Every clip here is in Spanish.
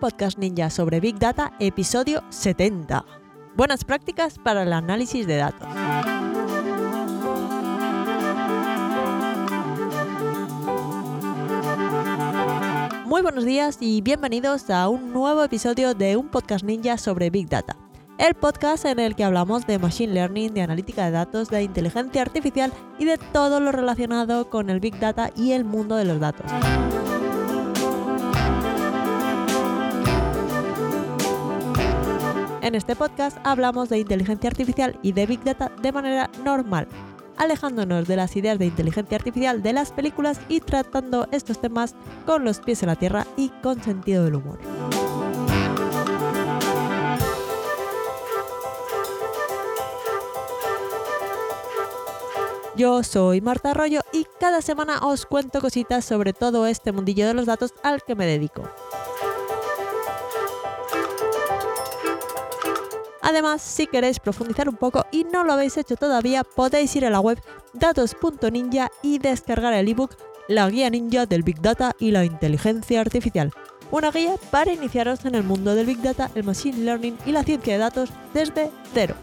podcast ninja sobre Big Data, episodio 70. Buenas prácticas para el análisis de datos. Muy buenos días y bienvenidos a un nuevo episodio de un podcast ninja sobre Big Data. El podcast en el que hablamos de Machine Learning, de analítica de datos, de inteligencia artificial y de todo lo relacionado con el Big Data y el mundo de los datos. En este podcast hablamos de inteligencia artificial y de Big Data de manera normal, alejándonos de las ideas de inteligencia artificial de las películas y tratando estos temas con los pies en la tierra y con sentido del humor. Yo soy Marta Arroyo y cada semana os cuento cositas sobre todo este mundillo de los datos al que me dedico. Además, si queréis profundizar un poco y no lo habéis hecho todavía, podéis ir a la web datos.ninja y descargar el ebook La guía ninja del Big Data y la inteligencia artificial. Una guía para iniciaros en el mundo del Big Data, el Machine Learning y la ciencia de datos desde cero.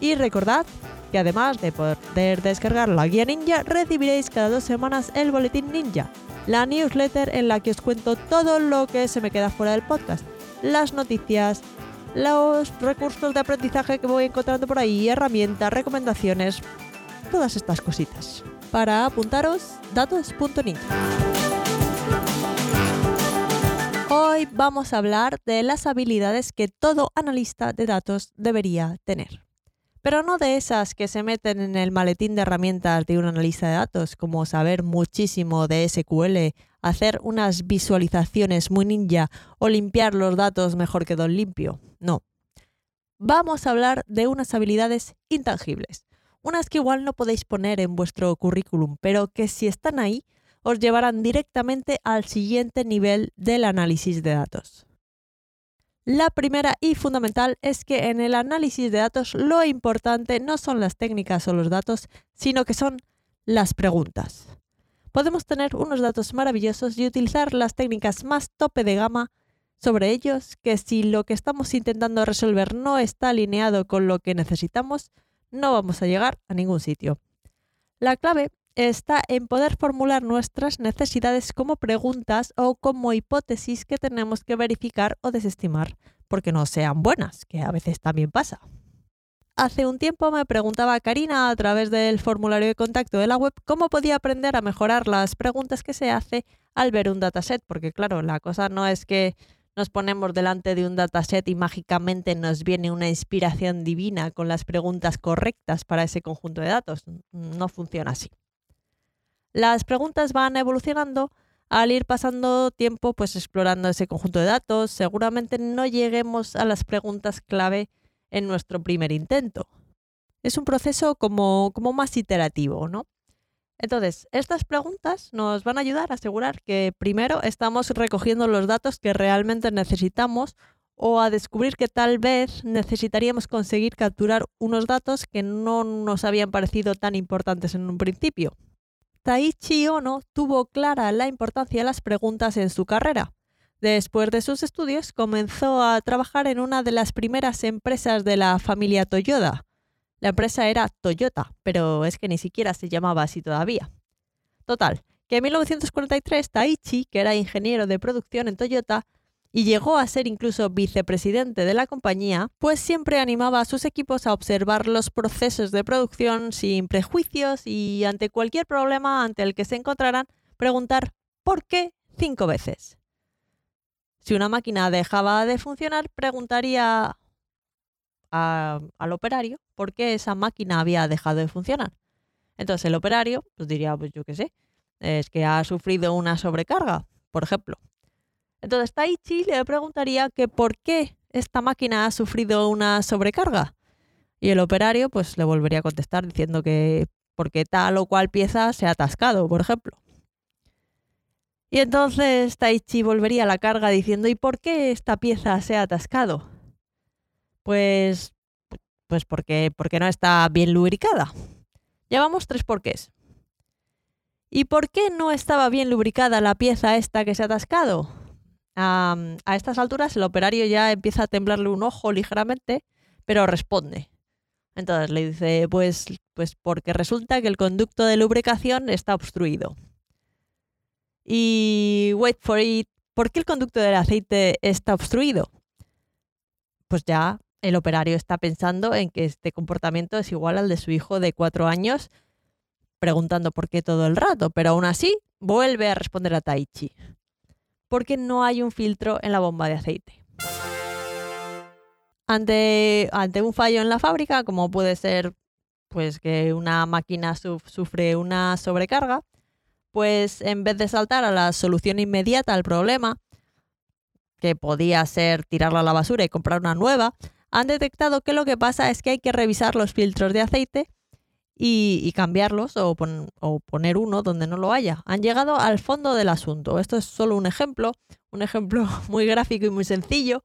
Y recordad que además de poder descargar la guía ninja, recibiréis cada dos semanas el boletín ninja, la newsletter en la que os cuento todo lo que se me queda fuera del podcast, las noticias, los recursos de aprendizaje que voy encontrando por ahí, herramientas, recomendaciones, todas estas cositas. Para apuntaros, datos.ninja. Hoy vamos a hablar de las habilidades que todo analista de datos debería tener. Pero no de esas que se meten en el maletín de herramientas de un analista de datos, como saber muchísimo de SQL, hacer unas visualizaciones muy ninja o limpiar los datos mejor que Don Limpio. No. Vamos a hablar de unas habilidades intangibles, unas que igual no podéis poner en vuestro currículum, pero que si están ahí os llevarán directamente al siguiente nivel del análisis de datos. La primera y fundamental es que en el análisis de datos lo importante no son las técnicas o los datos, sino que son las preguntas. Podemos tener unos datos maravillosos y utilizar las técnicas más tope de gama sobre ellos que si lo que estamos intentando resolver no está alineado con lo que necesitamos, no vamos a llegar a ningún sitio. La clave está en poder formular nuestras necesidades como preguntas o como hipótesis que tenemos que verificar o desestimar, porque no sean buenas, que a veces también pasa. Hace un tiempo me preguntaba Karina a través del formulario de contacto de la web cómo podía aprender a mejorar las preguntas que se hace al ver un dataset, porque claro, la cosa no es que nos ponemos delante de un dataset y mágicamente nos viene una inspiración divina con las preguntas correctas para ese conjunto de datos. No funciona así. Las preguntas van evolucionando al ir pasando tiempo pues explorando ese conjunto de datos. Seguramente no lleguemos a las preguntas clave en nuestro primer intento. Es un proceso como, más iterativo, ¿no? Entonces, estas preguntas nos van a ayudar a asegurar que primero estamos recogiendo los datos que realmente necesitamos o a descubrir que tal vez necesitaríamos conseguir capturar unos datos que no nos habían parecido tan importantes en un principio. Taichi Ono tuvo clara la importancia de las preguntas en su carrera. Después de sus estudios, comenzó a trabajar en una de las primeras empresas de la familia Toyota, la empresa era Toyota, pero es que ni siquiera se llamaba así todavía. Total, que en 1943 Taichi, que era ingeniero de producción en Toyota, y llegó a ser incluso vicepresidente de la compañía, pues siempre animaba a sus equipos a observar los procesos de producción sin prejuicios y ante cualquier problema ante el que se encontraran, preguntar ¿por qué? cinco veces. Si una máquina dejaba de funcionar, preguntaría al operario por qué esa máquina había dejado de funcionar. Entonces el operario pues diría, pues yo qué sé, es que ha sufrido una sobrecarga, por ejemplo. Entonces Taichi le preguntaría que por qué esta máquina ha sufrido una sobrecarga. Y el operario pues le volvería a contestar diciendo que porque tal o cual pieza se ha atascado, por ejemplo. Y entonces Taichi volvería a la carga diciendo ¿y por qué esta pieza se ha atascado? Pues, pues porque, porque no está bien lubricada. Llevamos tres porqués. ¿Y por qué no estaba bien lubricada la pieza esta que se ha atascado? a estas alturas el operario ya empieza a temblarle un ojo ligeramente, pero responde. Entonces le dice, pues, pues porque resulta que el conducto de lubricación está obstruido. Y wait for it, ¿por qué el conducto del aceite está obstruido? Pues ya el operario está pensando en que este comportamiento es igual al de su hijo de cuatro años, preguntando por qué todo el rato, pero aún así vuelve a responder a Taichi. Porque no hay un filtro en la bomba de aceite. Ante, ante un fallo en la fábrica, como puede ser pues que una máquina sufre una sobrecarga, pues en vez de saltar a la solución inmediata al problema, que podía ser tirarla a la basura y comprar una nueva, han detectado que lo que pasa es que hay que revisar los filtros de aceite y, cambiarlos o, poner uno donde no lo haya. Han llegado al fondo del asunto. Esto es solo un ejemplo, un ejemplo muy gráfico y muy sencillo,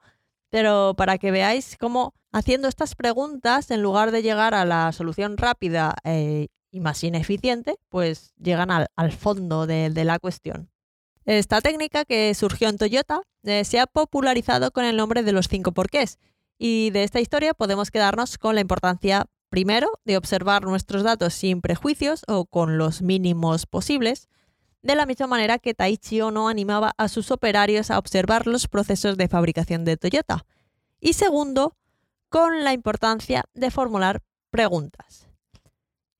pero para que veáis cómo haciendo estas preguntas, en lugar de llegar a la solución rápida eh, y más ineficiente, pues llegan al, fondo de, la cuestión. Esta técnica que surgió en Toyota eh, se ha popularizado con el nombre de los cinco porqués. Y de esta historia podemos quedarnos con la importancia, primero, de observar nuestros datos sin prejuicios o con los mínimos posibles, de la misma manera que Taichi Ono animaba a sus operarios a observar los procesos de fabricación de Toyota. Y segundo, con la importancia de formular preguntas.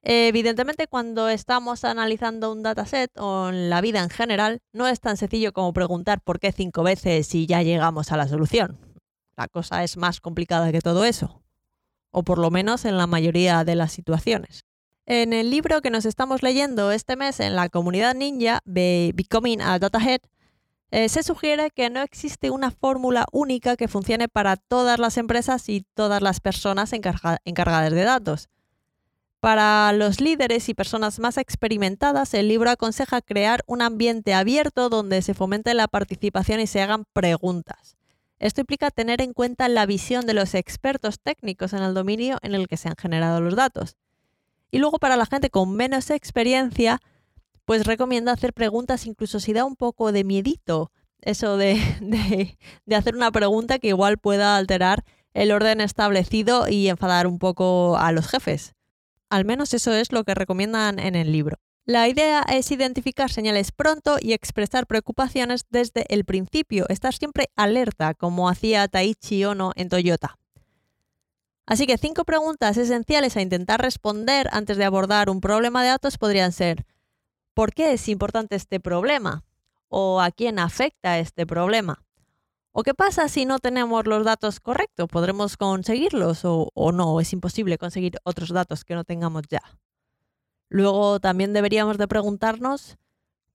Evidentemente, cuando estamos analizando un dataset o en la vida en general, no es tan sencillo como preguntar por qué cinco veces y ya llegamos a la solución. La cosa es más complicada que todo eso, o por lo menos en la mayoría de las situaciones. En el libro que nos estamos leyendo este mes en la comunidad ninja, Becoming a Datahead, eh, se sugiere que no existe una fórmula única que funcione para todas las empresas y todas las personas encargadas de datos. Para los líderes y personas más experimentadas, el libro aconseja crear un ambiente abierto donde se fomente la participación y se hagan preguntas. Esto implica tener en cuenta la visión de los expertos técnicos en el dominio en el que se han generado los datos. Y luego para la gente con menos experiencia, pues recomiendo hacer preguntas incluso si da un poco de miedito eso de, de, hacer una pregunta que igual pueda alterar el orden establecido y enfadar un poco a los jefes. Al menos eso es lo que recomiendan en el libro. La idea es identificar señales pronto y expresar preocupaciones desde el principio, estar siempre alerta, como hacía Taichi Ono en Toyota. Así que cinco preguntas esenciales a intentar responder antes de abordar un problema de datos podrían ser ¿por qué es importante este problema? ¿O a quién afecta este problema? ¿O qué pasa si no tenemos los datos correctos? ¿Podremos conseguirlos o, o no? ¿Es imposible conseguir otros datos que no tengamos ya? Luego también deberíamos de preguntarnos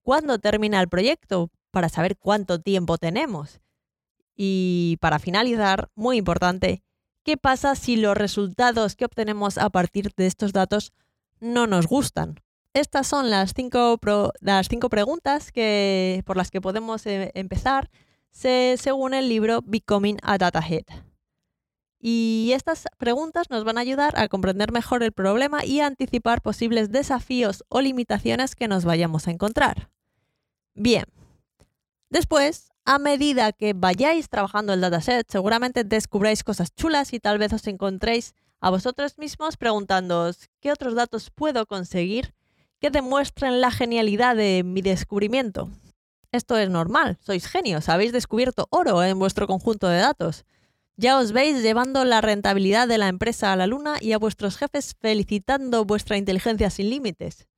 cuándo termina el proyecto para saber cuánto tiempo tenemos. Y para finalizar, muy importante, ¿Qué pasa si los resultados que obtenemos a partir de estos datos no nos gustan? Estas son las cinco, las cinco preguntas que, por las que podemos eh, empezar según el libro Becoming a Data Head. Y estas preguntas nos van a ayudar a comprender mejor el problema y a anticipar posibles desafíos o limitaciones que nos vayamos a encontrar. Bien, después a medida que vayáis trabajando el dataset, seguramente descubráis cosas chulas y tal vez os encontréis a vosotros mismos preguntándoos qué otros datos puedo conseguir que demuestren la genialidad de mi descubrimiento. Esto es normal, sois genios, habéis descubierto oro en vuestro conjunto de datos. Ya os veis llevando la rentabilidad de la empresa a la luna y a vuestros jefes felicitando vuestra inteligencia sin límites.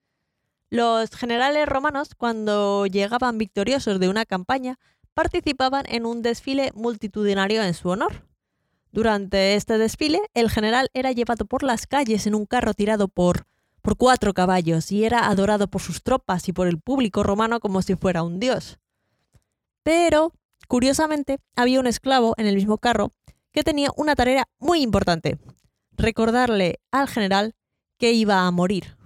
Los generales romanos, cuando llegaban victoriosos de una campaña, participaban en un desfile multitudinario en su honor. Durante este desfile, el general era llevado por las calles en un carro tirado por, por cuatro caballos y era adorado por sus tropas y por el público romano como si fuera un dios. Pero, curiosamente, había un esclavo en el mismo carro que tenía una tarea muy importante, recordarle al general que iba a morir.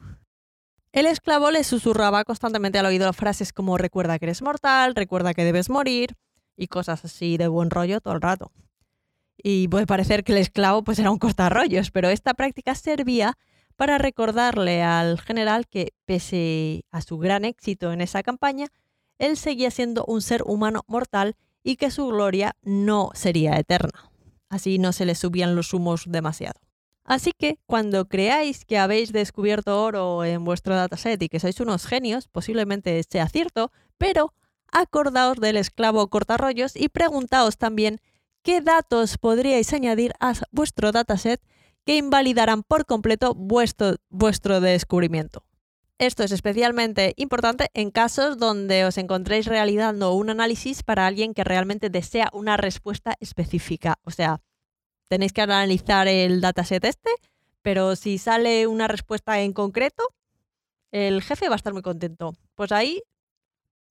El esclavo le susurraba constantemente al oído frases como recuerda que eres mortal, recuerda que debes morir y cosas así de buen rollo todo el rato. Y puede parecer que el esclavo pues era un cortarrollos, pero esta práctica servía para recordarle al general que pese a su gran éxito en esa campaña, él seguía siendo un ser humano mortal y que su gloria no sería eterna. Así no se les subían los humos demasiado. Así que cuando creáis que habéis descubierto oro en vuestro dataset y que sois unos genios, posiblemente sea cierto, pero acordaos del esclavo cortarrollos y preguntaos también qué datos podríais añadir a vuestro dataset que invalidarán por completo vuestro, vuestro descubrimiento. Esto es especialmente importante en casos donde os encontréis realizando un análisis para alguien que realmente desea una respuesta específica. O sea, tenéis que analizar el dataset este, pero si sale una respuesta en concreto, el jefe va a estar muy contento. Pues ahí,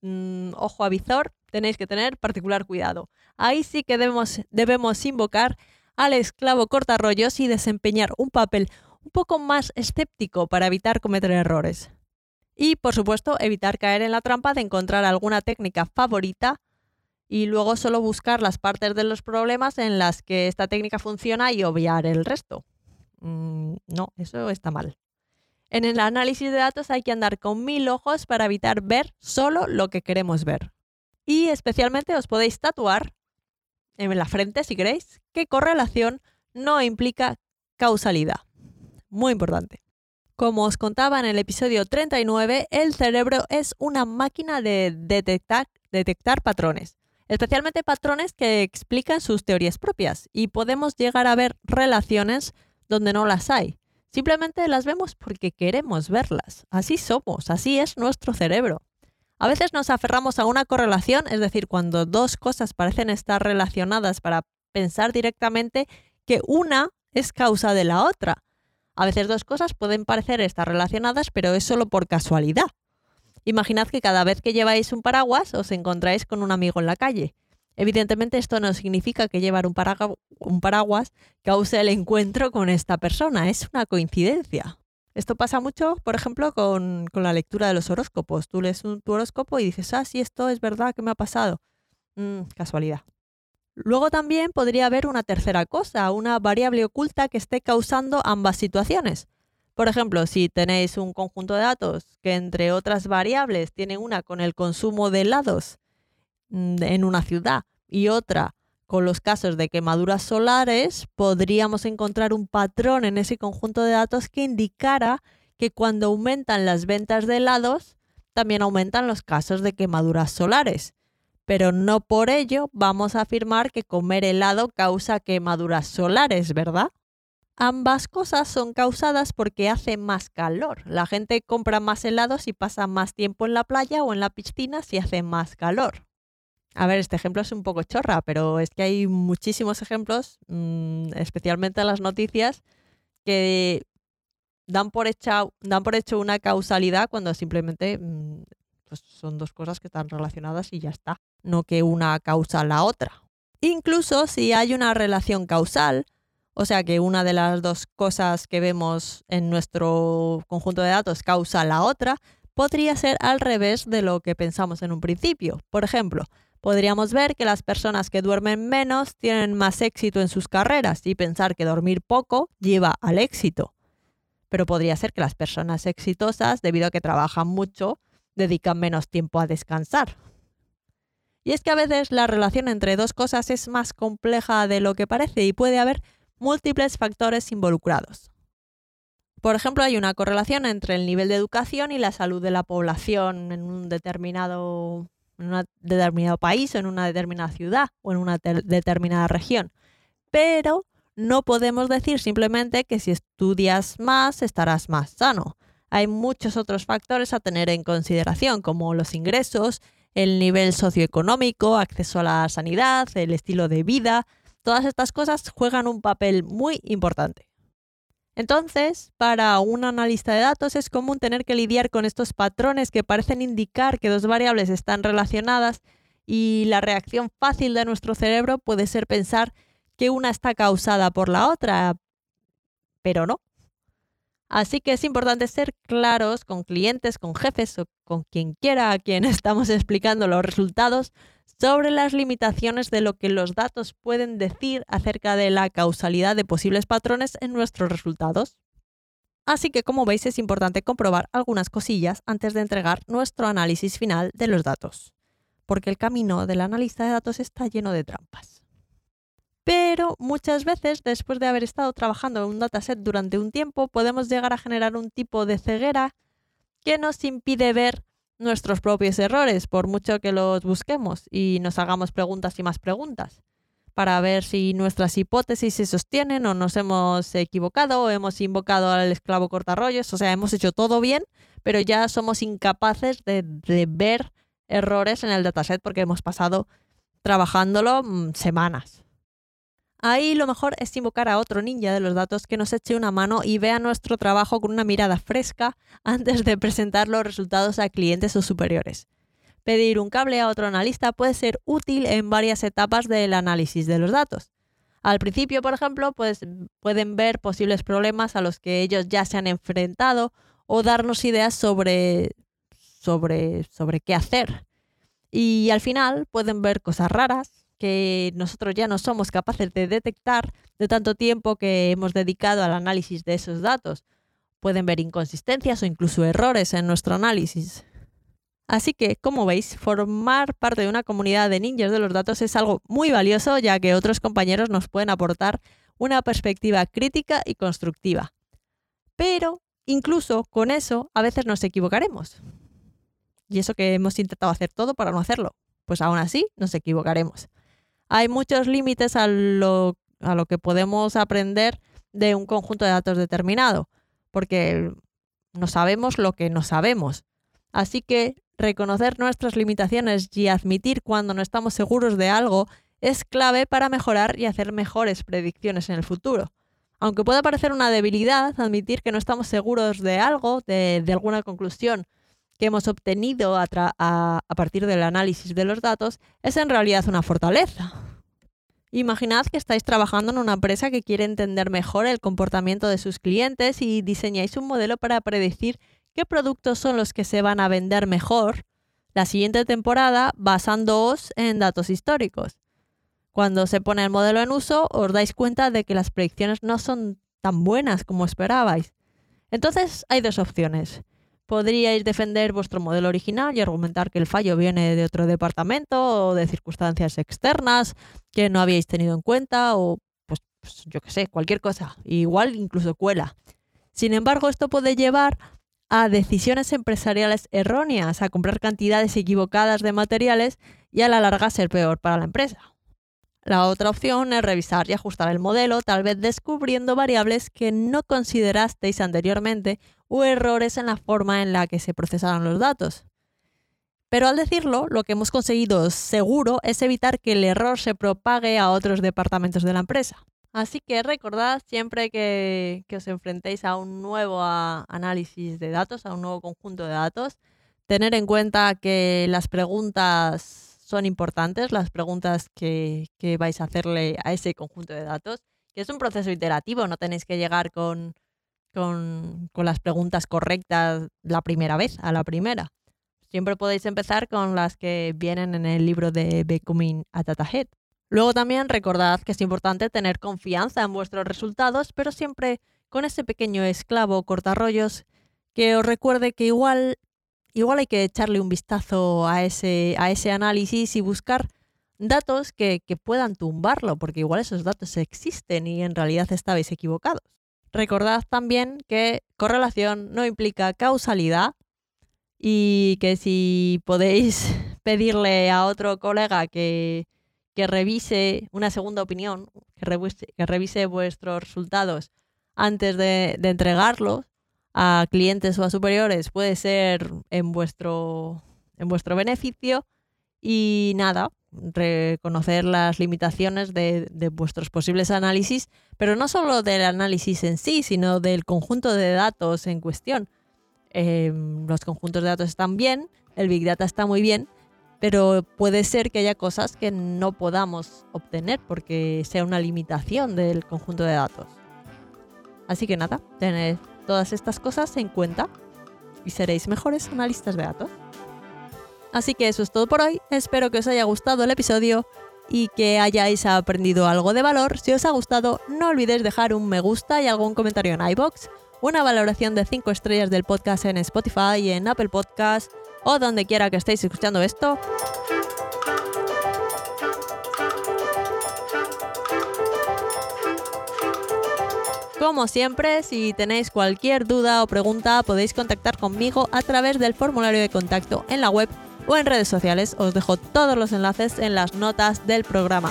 mm, ojo avisor, tenéis que tener particular cuidado. Ahí sí que debemos, debemos invocar al esclavo cortarrollos y desempeñar un papel un poco más escéptico para evitar cometer errores. Y, por supuesto, evitar caer en la trampa de encontrar alguna técnica favorita y luego solo buscar las partes de los problemas en las que esta técnica funciona y obviar el resto. Mm, no, eso está mal. En el análisis de datos hay que andar con mil ojos para evitar ver solo lo que queremos ver. Y especialmente os podéis tatuar en la frente, si queréis, que correlación no implica causalidad. Muy importante. Como os contaba en el episodio 39, el cerebro es una máquina de detectar, detectar patrones, especialmente patrones que explican sus teorías propias, y podemos llegar a ver relaciones donde no las hay. Simplemente las vemos porque queremos verlas. Así somos, así es nuestro cerebro. A veces nos aferramos a una correlación, es decir, cuando dos cosas parecen estar relacionadas para pensar directamente que una es causa de la otra. A veces dos cosas pueden parecer estar relacionadas, pero es solo por casualidad. Imaginad que cada vez que lleváis un paraguas os encontráis con un amigo en la calle. Evidentemente esto no significa que llevar un, paraguas cause el encuentro con esta persona, es una coincidencia. Esto pasa mucho, por ejemplo, con, la lectura de los horóscopos. Tú lees tu horóscopo y dices, ah, sí, esto es verdad, ¿qué me ha pasado? Mm, casualidad. Luego también podría haber una tercera cosa, una variable oculta que esté causando ambas situaciones. Por ejemplo, si tenéis un conjunto de datos que entre otras variables tienen una con el consumo de helados mm, en una ciudad y otra con los casos de quemaduras solares, podríamos encontrar un patrón en ese conjunto de datos que indicara que cuando aumentan las ventas de helados, también aumentan los casos de quemaduras solares pero no por ello vamos a afirmar que comer helado causa quemaduras solares, ¿verdad? Ambas cosas son causadas porque hace más calor. La gente compra más helados y pasa más tiempo en la playa o en la piscina si hace más calor. A ver, este ejemplo es un poco chorra, pero es que hay muchísimos ejemplos, mm, especialmente en las noticias, que dan por, hecho, una causalidad cuando simplemente mm, pues son dos cosas que están relacionadas y ya está no que una causa la otra. Incluso si hay una relación causal, o sea que una de las dos cosas que vemos en nuestro conjunto de datos causa la otra, podría ser al revés de lo que pensamos en un principio. Por ejemplo, podríamos ver que las personas que duermen menos tienen más éxito en sus carreras y pensar que dormir poco lleva al éxito. Pero podría ser que las personas exitosas, debido a que trabajan mucho, dedican menos tiempo a descansar. Y es que a veces la relación entre dos cosas es más compleja de lo que parece y puede haber múltiples factores involucrados. Por ejemplo, hay una correlación entre el nivel de educación y la salud de la población en un determinado, determinado país o en una determinada ciudad o en una determinada región. Pero no podemos decir simplemente que si estudias más estarás más sano. Hay muchos otros factores a tener en consideración, como los ingresos, el nivel socioeconómico, acceso a la sanidad, el estilo de vida, todas estas cosas juegan un papel muy importante. Entonces, para un analista de datos es común tener que lidiar con estos patrones que parecen indicar que dos variables están relacionadas y la reacción fácil de nuestro cerebro puede ser pensar que una está causada por la otra, pero no. Así que es importante ser claros con clientes, con jefes o con quien quiera a quien estamos explicando los resultados sobre las limitaciones de lo que los datos pueden decir acerca de la causalidad de posibles patrones en nuestros resultados. Así que como veis es importante comprobar algunas cosillas antes de entregar nuestro análisis final de los datos. porque el camino del analista de datos está lleno de trampas. Pero muchas veces, después de haber estado trabajando en un dataset durante un tiempo, podemos llegar a generar un tipo de ceguera que nos impide ver nuestros propios errores, por mucho que los busquemos y nos hagamos preguntas y más preguntas, para ver si nuestras hipótesis se sostienen o nos hemos equivocado o hemos invocado al esclavo cortarrollos, o sea, hemos hecho todo bien, pero ya somos incapaces de, de ver errores en el dataset porque hemos pasado trabajándolo mm, semanas. Ahí lo mejor es invocar a otro ninja de los datos que nos eche una mano y vea nuestro trabajo con una mirada fresca antes de presentar los resultados a clientes o superiores. Pedir un cable a otro analista puede ser útil en varias etapas del análisis de los datos. Al principio, por ejemplo, pues, pueden ver posibles problemas a los que ellos ya se han enfrentado o darnos ideas sobre, sobre, sobre qué hacer. Y al final pueden ver cosas raras, que nosotros ya no somos capaces de detectar de tanto tiempo que hemos dedicado al análisis de esos datos. Pueden ver inconsistencias o incluso errores en nuestro análisis. Así que, como veis, formar parte de una comunidad de ninjas de los datos es algo muy valioso ya que otros compañeros nos pueden aportar una perspectiva crítica y constructiva. Pero, incluso con eso, a veces nos equivocaremos. Y eso que hemos intentado hacer todo para no hacerlo. Pues aún así nos equivocaremos hay muchos límites a lo, a lo que podemos aprender de un conjunto de datos determinado, porque no sabemos lo que no sabemos. Así que reconocer nuestras limitaciones y admitir cuando no estamos seguros de algo es clave para mejorar y hacer mejores predicciones en el futuro. Aunque pueda parecer una debilidad, admitir que no estamos seguros de algo, de, alguna conclusión que hemos obtenido a, a partir del análisis de los datos, es en realidad una fortaleza. Imaginad que estáis trabajando en una empresa que quiere entender mejor el comportamiento de sus clientes y diseñáis un modelo para predecir qué productos son los que se van a vender mejor la siguiente temporada basándoos en datos históricos. Cuando se pone el modelo en uso, os dais cuenta de que las predicciones no son tan buenas como esperabais. Entonces hay dos opciones podríais defender vuestro modelo original y argumentar que el fallo viene de otro departamento o de circunstancias externas que no habíais tenido en cuenta o pues, pues yo qué sé, cualquier cosa, igual incluso cuela. Sin embargo, esto puede llevar a decisiones empresariales erróneas, a comprar cantidades equivocadas de materiales y a la larga ser peor para la empresa. La otra opción es revisar y ajustar el modelo, tal vez descubriendo variables que no considerasteis anteriormente o errores en la forma en la que se procesaron los datos. Pero al decirlo, lo que hemos conseguido seguro es evitar que el error se propague a otros departamentos de la empresa. Así que recordad siempre que, os enfrentéis a un nuevo análisis de datos, a un nuevo conjunto de datos, tener en cuenta que las preguntas son importantes las preguntas que, vais a hacerle a ese conjunto de datos, que es un proceso iterativo, no tenéis que llegar con, con, las preguntas correctas la primera vez, a la primera. Siempre podéis empezar con las que vienen en el libro de Becoming a Data Head. Luego también recordad que es importante tener confianza en vuestros resultados, pero siempre con ese pequeño esclavo cortarrollos que os recuerde que igual igual hay que echarle un vistazo a ese, a ese análisis y buscar datos que, que puedan tumbarlo, porque igual esos datos existen y en realidad estabais equivocados. Recordad también que correlación no implica causalidad y que si podéis pedirle a otro colega que, que revise una segunda opinión, que revise, vuestros resultados antes de, de entregarlos, a clientes o a superiores puede ser en vuestro, en vuestro beneficio y nada, reconocer las limitaciones de, vuestros posibles análisis, pero no solo del análisis en sí, sino del conjunto de datos en cuestión. Em, los conjuntos de datos están bien, el Big Data está muy bien, pero puede ser que haya cosas que no podamos obtener porque sea una limitación del conjunto de datos. Así que nada, tened todas estas cosas en cuenta y seréis mejores analistas de datos. Así que eso es todo por hoy, espero que os haya gustado el episodio y que hayáis aprendido algo de valor. Si os ha gustado, no olvidéis dejar un me gusta y algún comentario en iBox, una valoración de 5 estrellas del podcast en Spotify, y en Apple Podcast o donde quiera que estéis escuchando esto. Como siempre, si tenéis cualquier duda o pregunta, podéis contactar conmigo a través del formulario de contacto en la web o en redes sociales. Os dejo todos los enlaces en las notas del programa.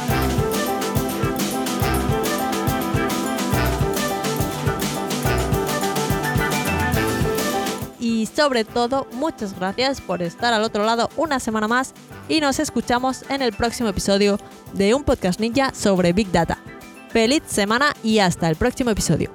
y sobre todo muchas gracias por estar al otro lado una semana más y nos escuchamos en el próximo episodio de un podcast ninja sobre Big Data. Feliz semana y hasta el próximo episodio.